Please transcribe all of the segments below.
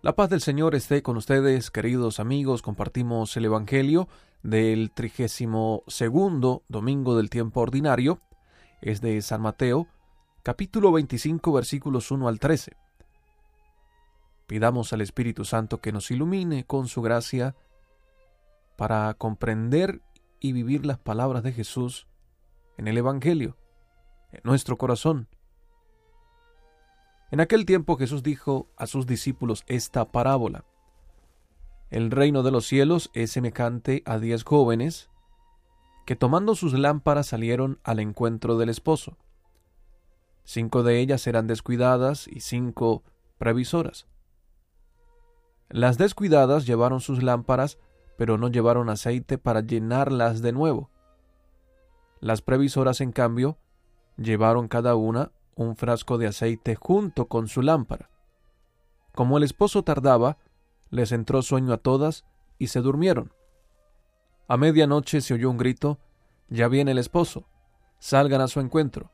La paz del Señor esté con ustedes, queridos amigos. Compartimos el Evangelio del trigésimo segundo domingo del tiempo ordinario. Es de San Mateo, capítulo 25, versículos 1 al 13. Pidamos al Espíritu Santo que nos ilumine con su gracia para comprender y vivir las palabras de Jesús en el Evangelio, en nuestro corazón en aquel tiempo Jesús dijo a sus discípulos esta parábola. El reino de los cielos es semejante a diez jóvenes que tomando sus lámparas salieron al encuentro del esposo. Cinco de ellas eran descuidadas y cinco previsoras. Las descuidadas llevaron sus lámparas, pero no llevaron aceite para llenarlas de nuevo. Las previsoras, en cambio, llevaron cada una un frasco de aceite junto con su lámpara. Como el esposo tardaba, les entró sueño a todas y se durmieron. A medianoche se oyó un grito Ya viene el esposo. Salgan a su encuentro.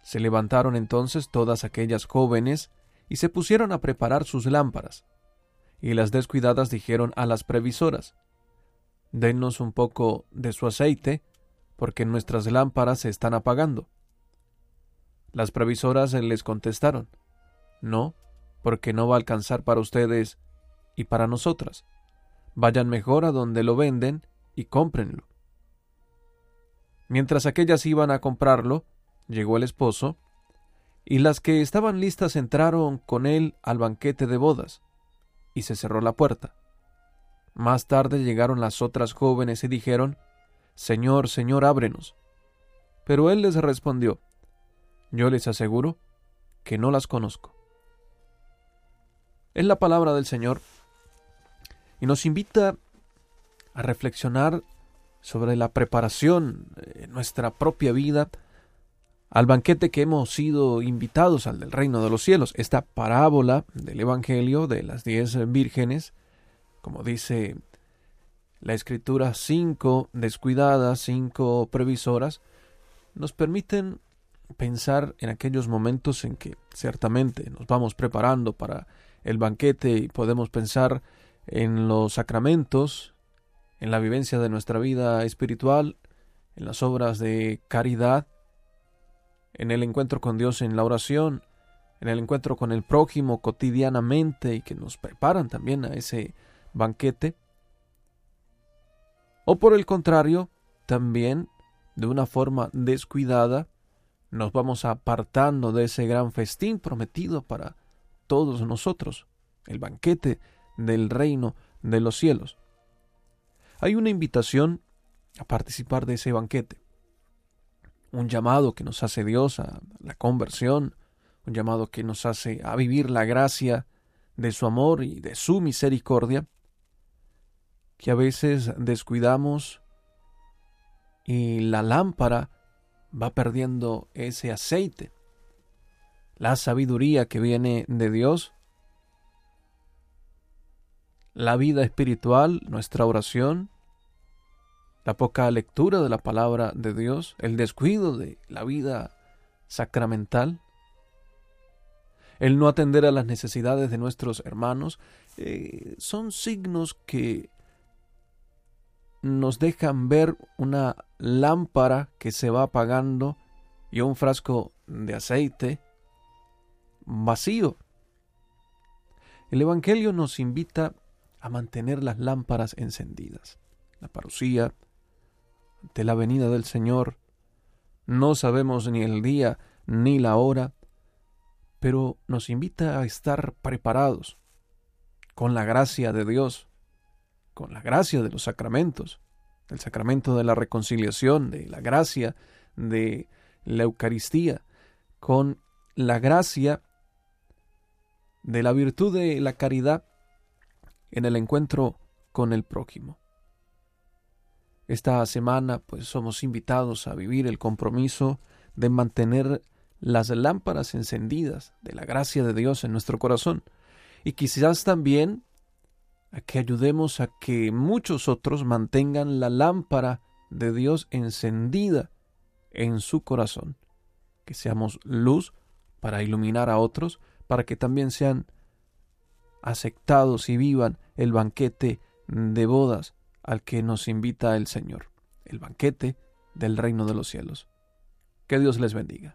Se levantaron entonces todas aquellas jóvenes y se pusieron a preparar sus lámparas. Y las descuidadas dijeron a las previsoras Denos un poco de su aceite, porque nuestras lámparas se están apagando. Las previsoras les contestaron, No, porque no va a alcanzar para ustedes y para nosotras. Vayan mejor a donde lo venden y cómprenlo. Mientras aquellas iban a comprarlo, llegó el esposo, y las que estaban listas entraron con él al banquete de bodas, y se cerró la puerta. Más tarde llegaron las otras jóvenes y dijeron, Señor, Señor, ábrenos. Pero él les respondió, yo les aseguro que no las conozco. Es la palabra del Señor y nos invita a reflexionar sobre la preparación en nuestra propia vida al banquete que hemos sido invitados al del reino de los cielos. Esta parábola del Evangelio de las diez vírgenes, como dice la escritura, cinco descuidadas, cinco previsoras, nos permiten pensar en aquellos momentos en que ciertamente nos vamos preparando para el banquete y podemos pensar en los sacramentos, en la vivencia de nuestra vida espiritual, en las obras de caridad, en el encuentro con Dios en la oración, en el encuentro con el prójimo cotidianamente y que nos preparan también a ese banquete. O por el contrario, también de una forma descuidada, nos vamos apartando de ese gran festín prometido para todos nosotros, el banquete del reino de los cielos. Hay una invitación a participar de ese banquete, un llamado que nos hace Dios a la conversión, un llamado que nos hace a vivir la gracia de su amor y de su misericordia, que a veces descuidamos y la lámpara va perdiendo ese aceite. La sabiduría que viene de Dios, la vida espiritual, nuestra oración, la poca lectura de la palabra de Dios, el descuido de la vida sacramental, el no atender a las necesidades de nuestros hermanos, eh, son signos que nos dejan ver una lámpara que se va apagando y un frasco de aceite vacío. El Evangelio nos invita a mantener las lámparas encendidas. La parucía, ante la venida del Señor, no sabemos ni el día ni la hora, pero nos invita a estar preparados con la gracia de Dios con la gracia de los sacramentos, el sacramento de la reconciliación, de la gracia de la Eucaristía, con la gracia de la virtud de la caridad en el encuentro con el prójimo. Esta semana pues somos invitados a vivir el compromiso de mantener las lámparas encendidas de la gracia de Dios en nuestro corazón y quizás también a que ayudemos a que muchos otros mantengan la lámpara de Dios encendida en su corazón, que seamos luz para iluminar a otros, para que también sean aceptados y vivan el banquete de bodas al que nos invita el Señor, el banquete del reino de los cielos. Que Dios les bendiga.